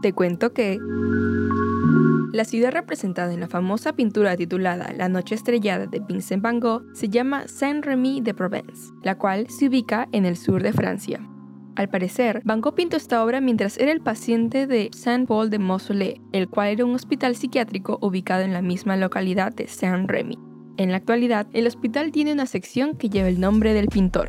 te cuento que... La ciudad representada en la famosa pintura titulada La Noche Estrellada de Vincent van Gogh se llama Saint-Rémy de Provence, la cual se ubica en el sur de Francia. Al parecer, Van Gogh pintó esta obra mientras era el paciente de Saint-Paul de Mausolée, el cual era un hospital psiquiátrico ubicado en la misma localidad de Saint-Rémy. En la actualidad, el hospital tiene una sección que lleva el nombre del pintor.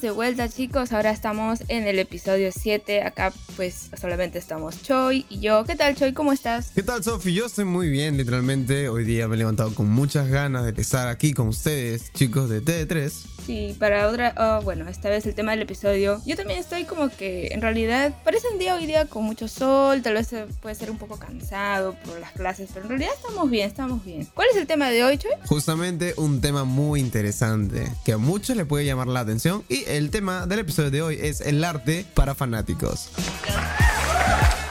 De vuelta chicos, ahora estamos en el episodio 7, acá pues solamente estamos Choi y yo. ¿Qué tal Choi? ¿Cómo estás? ¿Qué tal Sofi? Yo estoy muy bien, literalmente. Hoy día me he levantado con muchas ganas de estar aquí con ustedes, chicos de TD3. Sí, para otra, oh, bueno, esta vez el tema del episodio. Yo también estoy como que en realidad parece un día hoy día con mucho sol, tal vez puede ser un poco cansado por las clases, pero en realidad estamos bien, estamos bien. ¿Cuál es el tema de hoy, Choi? Justamente un tema muy interesante que a muchos le puede llamar la atención y el tema del episodio de hoy es el arte para fanáticos.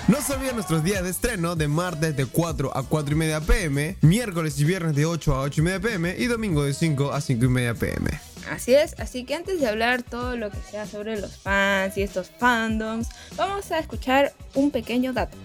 No olviden nuestros días de estreno de martes de 4 a 4 y media pm, miércoles y viernes de 8 a 8 y media pm y domingo de 5 a 5 y media pm. Así es, así que antes de hablar todo lo que sea sobre los fans y estos fandoms, vamos a escuchar un pequeño dato.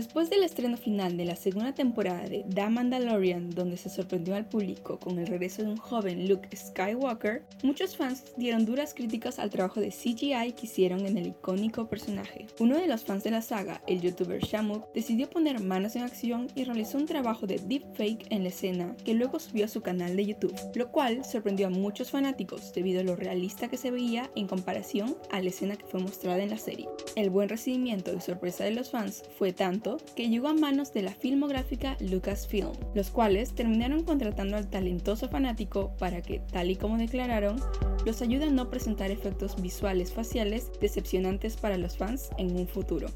Después del estreno final de la segunda temporada de The Mandalorian, donde se sorprendió al público con el regreso de un joven Luke Skywalker, muchos fans dieron duras críticas al trabajo de CGI que hicieron en el icónico personaje. Uno de los fans de la saga, el youtuber Shamuk, decidió poner manos en acción y realizó un trabajo de deepfake en la escena que luego subió a su canal de YouTube, lo cual sorprendió a muchos fanáticos debido a lo realista que se veía en comparación a la escena que fue mostrada en la serie. El buen recibimiento y sorpresa de los fans fue tanto que llegó a manos de la filmográfica Lucasfilm, los cuales terminaron contratando al talentoso fanático para que, tal y como declararon, los ayude a no presentar efectos visuales faciales decepcionantes para los fans en un futuro.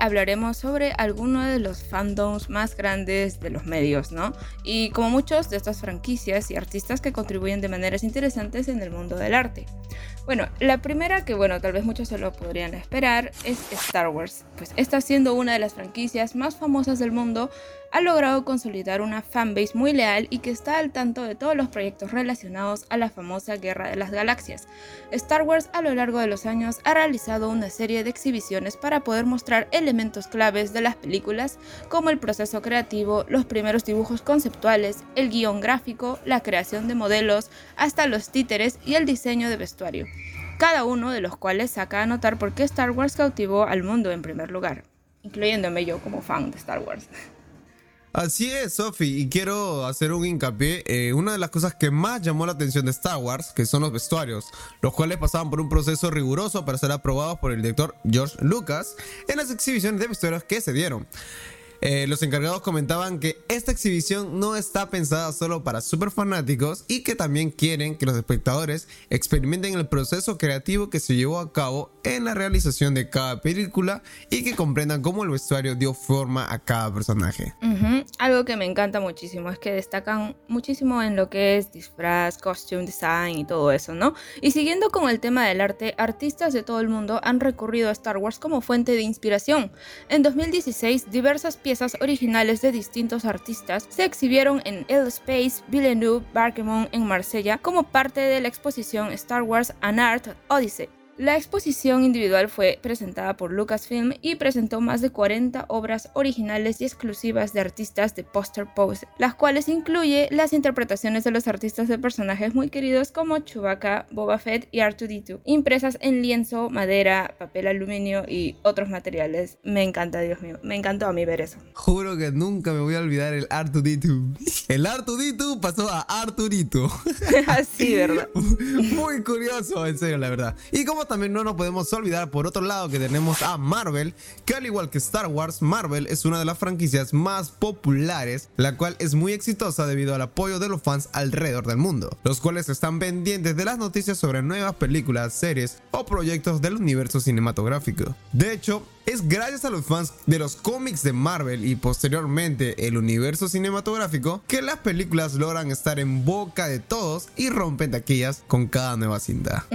Hablaremos sobre algunos de los fandoms más grandes de los medios, ¿no? Y como muchos de estas franquicias y artistas que contribuyen de maneras interesantes en el mundo del arte. Bueno, la primera que, bueno, tal vez muchos se lo podrían esperar es Star Wars, pues está siendo una de las franquicias más famosas del mundo ha logrado consolidar una fanbase muy leal y que está al tanto de todos los proyectos relacionados a la famosa Guerra de las Galaxias. Star Wars a lo largo de los años ha realizado una serie de exhibiciones para poder mostrar elementos claves de las películas como el proceso creativo, los primeros dibujos conceptuales, el guion gráfico, la creación de modelos, hasta los títeres y el diseño de vestuario cada uno de los cuales saca a notar por qué Star Wars cautivó al mundo en primer lugar, incluyéndome yo como fan de Star Wars. Así es, Sophie, y quiero hacer un hincapié. Eh, una de las cosas que más llamó la atención de Star Wars, que son los vestuarios, los cuales pasaban por un proceso riguroso para ser aprobados por el director George Lucas en las exhibiciones de vestuarios que se dieron. Eh, los encargados comentaban que esta exhibición no está pensada solo para super fanáticos y que también quieren que los espectadores experimenten el proceso creativo que se llevó a cabo en la realización de cada película y que comprendan cómo el vestuario dio forma a cada personaje. Algo que me encanta muchísimo es que destacan muchísimo en lo que es disfraz, costume design y todo eso, ¿no? Y siguiendo con el tema del arte, artistas de todo el mundo han recurrido a Star Wars como fuente de inspiración. En 2016, diversas piezas piezas originales de distintos artistas se exhibieron en El Space Villeneuve Barquemont en Marsella como parte de la exposición Star Wars An Art Odyssey. La exposición individual fue presentada por Lucasfilm y presentó más de 40 obras originales y exclusivas de artistas de poster pose, las cuales incluye las interpretaciones de los artistas de personajes muy queridos como Chewbacca, Boba Fett y R2D2, impresas en lienzo, madera, papel aluminio y otros materiales. Me encanta, Dios mío, me encantó a mí ver eso. Juro que nunca me voy a olvidar el R2D2. El R2D2 pasó a Arturito. Así, ¿verdad? Muy curioso, en serio, la verdad. Y como también no nos podemos olvidar, por otro lado, que tenemos a Marvel, que al igual que Star Wars, Marvel es una de las franquicias más populares, la cual es muy exitosa debido al apoyo de los fans alrededor del mundo, los cuales están pendientes de las noticias sobre nuevas películas, series o proyectos del universo cinematográfico. De hecho, es gracias a los fans de los cómics de Marvel y posteriormente el universo cinematográfico que las películas logran estar en boca de todos y rompen taquillas con cada nueva cinta.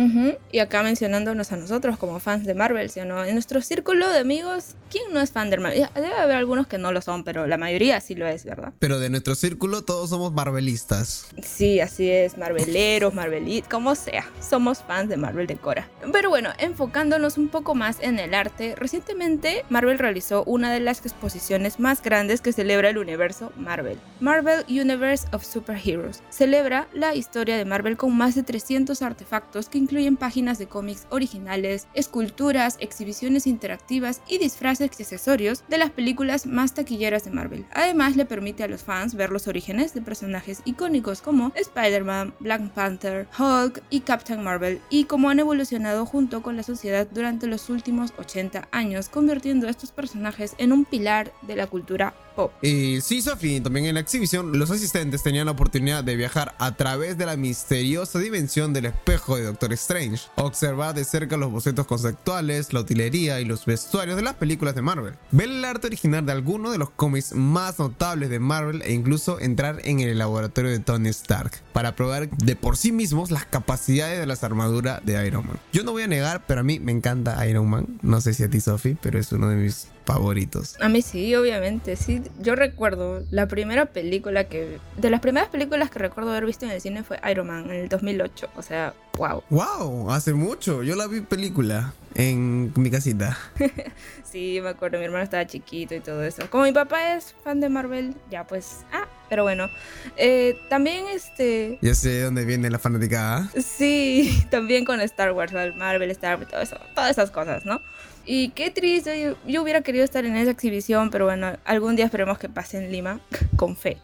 Y acá mencionándonos a nosotros como fans de Marvel, ¿sí o no? En nuestro círculo de amigos, ¿quién no es fan de Marvel? Debe haber algunos que no lo son, pero la mayoría sí lo es, ¿verdad? Pero de nuestro círculo todos somos marvelistas. Sí, así es, Marveleros, Marvelit, como sea, somos fans de Marvel de Cora. Pero bueno, enfocándonos un poco más en el arte, recientemente Marvel realizó una de las exposiciones más grandes que celebra el universo Marvel, Marvel Universe of Superheroes. Celebra la historia de Marvel con más de 300 artefactos que incluyen páginas de cómics originales, esculturas, exhibiciones interactivas y disfraces y accesorios de las películas más taquilleras de Marvel. Además, le permite a los fans ver los orígenes de personajes icónicos como Spider-Man, Black Panther, Hulk y Captain Marvel y cómo han evolucionado junto con la sociedad durante los últimos 80 años, convirtiendo a estos personajes en un pilar de la cultura pop. Y sí, Sophie, también en la exhibición los asistentes tenían la oportunidad de viajar a través de la misteriosa dimensión del espejo de Doctor Strange, observar de cerca los bocetos conceptuales, la utilería y los vestuarios de las películas de Marvel, ver el arte original de algunos de los cómics más notables de Marvel e incluso entrar en el laboratorio de Tony Stark para probar de por sí mismos las capacidades de las armaduras de Iron Man. Yo no voy a negar, pero a mí me encanta Iron Man, no sé si a ti Sophie, pero es uno de mis favoritos. A mí sí, obviamente, sí. Yo recuerdo la primera película que... De las primeras películas que recuerdo haber visto en el cine fue Iron Man en el 2008. O sea, wow. Wow, hace mucho. Yo la vi película en mi casita. Sí, me acuerdo, mi hermano estaba chiquito y todo eso. Como mi papá es fan de Marvel, ya pues... Ah, pero bueno. Eh, también este... Ya sé dónde viene la fanaticada. Sí, también con Star Wars, Marvel, Star Wars, todo eso, todas esas cosas, ¿no? Y qué triste, yo, yo hubiera querido estar en esa exhibición, pero bueno, algún día esperemos que pase en Lima, con fe.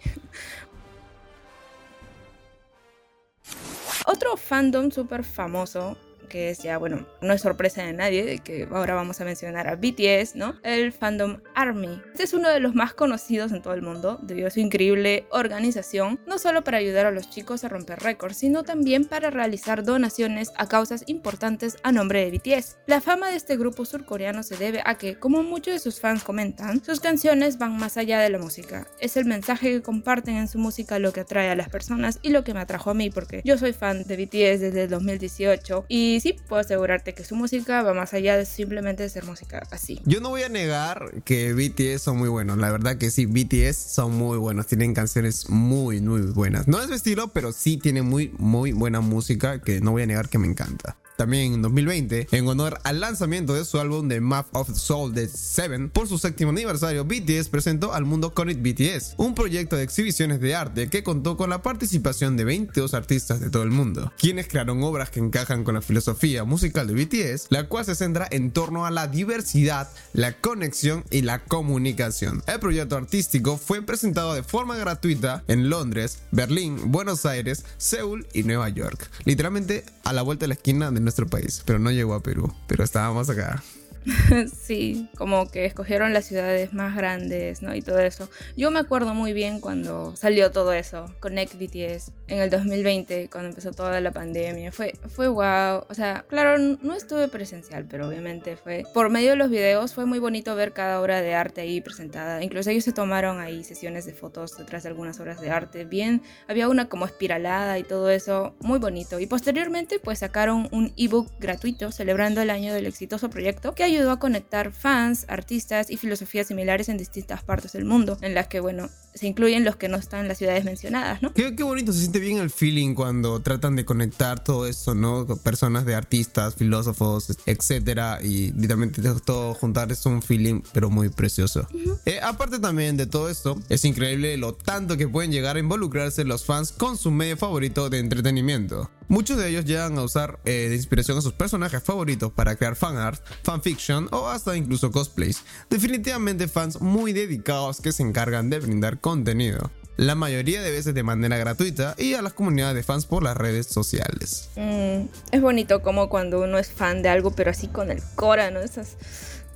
Otro fandom súper famoso que es ya, bueno, no es sorpresa de nadie que ahora vamos a mencionar a BTS, ¿no? El fandom ARMY. Este es uno de los más conocidos en todo el mundo debido a su increíble organización, no solo para ayudar a los chicos a romper récords, sino también para realizar donaciones a causas importantes a nombre de BTS. La fama de este grupo surcoreano se debe a que, como muchos de sus fans comentan, sus canciones van más allá de la música. Es el mensaje que comparten en su música lo que atrae a las personas y lo que me atrajo a mí, porque yo soy fan de BTS desde el 2018 y sí puedo asegurarte que su música va más allá de simplemente ser música así. Yo no voy a negar que BTS son muy buenos. La verdad que sí, BTS son muy buenos. Tienen canciones muy, muy buenas. No es su estilo, pero sí tienen muy, muy buena música que no voy a negar que me encanta. También en 2020, en honor al lanzamiento de su álbum The Map of Soul de Seven, por su séptimo aniversario, BTS presentó al mundo Connect BTS, un proyecto de exhibiciones de arte que contó con la participación de 22 artistas de todo el mundo, quienes crearon obras que encajan con la filosofía musical de BTS, la cual se centra en torno a la diversidad, la conexión y la comunicación. El proyecto artístico fue presentado de forma gratuita en Londres, Berlín, Buenos Aires, Seúl y Nueva York, literalmente a la vuelta de la esquina de nuestro país, pero no llegó a Perú, pero estábamos acá. sí, como que escogieron las ciudades más grandes, ¿no? Y todo eso. Yo me acuerdo muy bien cuando salió todo eso, Connect BTS, en el 2020, cuando empezó toda la pandemia. Fue, fue wow. O sea, claro, no estuve presencial, pero obviamente fue. Por medio de los videos fue muy bonito ver cada obra de arte ahí presentada. Incluso ellos se tomaron ahí sesiones de fotos detrás de algunas obras de arte. Bien, había una como espiralada y todo eso, muy bonito. Y posteriormente, pues sacaron un ebook gratuito celebrando el año del exitoso proyecto que ayudó a conectar fans, artistas y filosofías similares en distintas partes del mundo, en las que, bueno, se incluyen los que no están en las ciudades mencionadas, ¿no? Qué, qué bonito, se siente bien el feeling cuando tratan de conectar todo eso, ¿no? Personas de artistas, filósofos, etcétera, y literalmente todo juntar es un feeling, pero muy precioso. Eh, aparte también de todo esto, es increíble lo tanto que pueden llegar a involucrarse los fans con su medio favorito de entretenimiento. Muchos de ellos llegan a usar eh, de inspiración a sus personajes favoritos para crear fanart, fanfiction o hasta incluso cosplays. Definitivamente fans muy dedicados que se encargan de brindar contenido. La mayoría de veces de manera gratuita y a las comunidades de fans por las redes sociales. Mm, es bonito como cuando uno es fan de algo, pero así con el cora, ¿no? Esas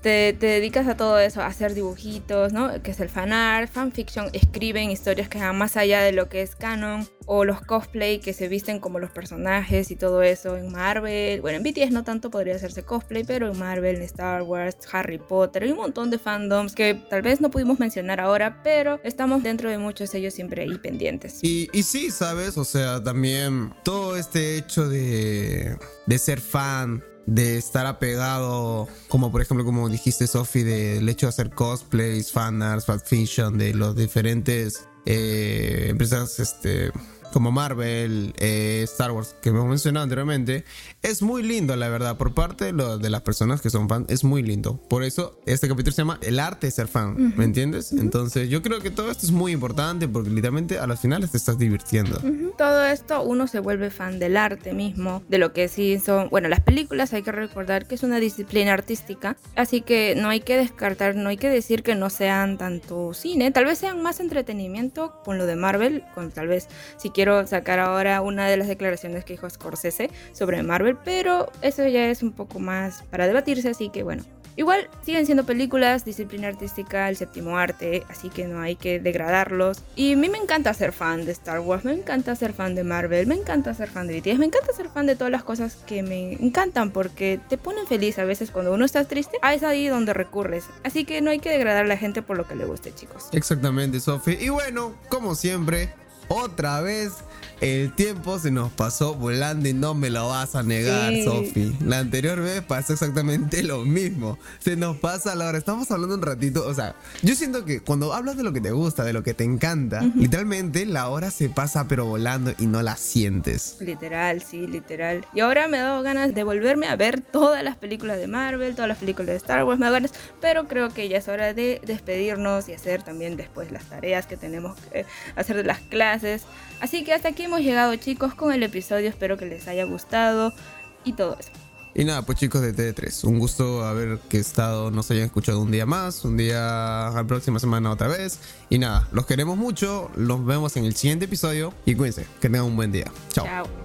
te, dedicas a todo eso, a hacer dibujitos, ¿no? Que es el fanart, fanfiction, escriben historias que van más allá de lo que es canon, o los cosplay que se visten como los personajes y todo eso en Marvel. Bueno, en BTS no tanto podría hacerse cosplay, pero en Marvel, en Star Wars, Harry Potter, hay un montón de fandoms que tal vez no pudimos mencionar ahora, pero estamos dentro de muchos ellos siempre ahí pendientes. Y, y sí, ¿sabes? O sea, también todo este hecho de, de ser fan de estar apegado, como por ejemplo, como dijiste, Sophie, del hecho de hacer cosplays, fanarts, fanfiction, de los diferentes eh, empresas este, como Marvel, eh, Star Wars, que hemos mencionado anteriormente, es muy lindo, la verdad, por parte de, lo, de las personas que son fans, es muy lindo. Por eso este capítulo se llama El arte de ser fan, ¿me entiendes? Entonces yo creo que todo esto es muy importante porque literalmente a las finales te estás divirtiendo. Todo esto uno se vuelve fan del arte mismo, de lo que sí son, bueno, las películas hay que recordar que es una disciplina artística, así que no hay que descartar, no hay que decir que no sean tanto cine, tal vez sean más entretenimiento con lo de Marvel, con tal vez si quiero sacar ahora una de las declaraciones que dijo Scorsese sobre Marvel, pero eso ya es un poco más para debatirse, así que bueno. Igual siguen siendo películas, disciplina artística, el séptimo arte, así que no hay que degradarlos. Y a mí me encanta ser fan de Star Wars, me encanta ser fan de Marvel, me encanta ser fan de BTS, me encanta ser fan de todas las cosas que me encantan porque te ponen feliz a veces cuando uno está triste. Ah, es ahí donde recurres. Así que no hay que degradar a la gente por lo que le guste, chicos. Exactamente, Sophie. Y bueno, como siempre, otra vez el tiempo se nos pasó volando y no me lo vas a negar, Sí. Sofi. La anterior vez pasó exactamente lo mismo. Se nos pasa la hora. Estamos hablando un ratito. O sea, yo siento que cuando hablas de lo que te gusta, de lo que te encanta, literalmente la hora se pasa pero volando y no la sientes. Literal, sí, literal. Y ahora me ha dado ganas de volverme a ver todas las películas de Marvel, todas las películas de Star Wars, me ganas, pero creo que ya es hora de despedirnos y hacer también después las tareas que tenemos que hacer de las clases. Así que hasta aquí hemos llegado chicos con el episodio, espero que les haya gustado y todo eso. Y nada, pues chicos de TD3, un gusto haber que estado, nos hayan escuchado un día más, un día la próxima semana otra vez. Y nada, los queremos mucho, los vemos en el siguiente episodio y cuídense, que tengan un buen día. Chao. Chao.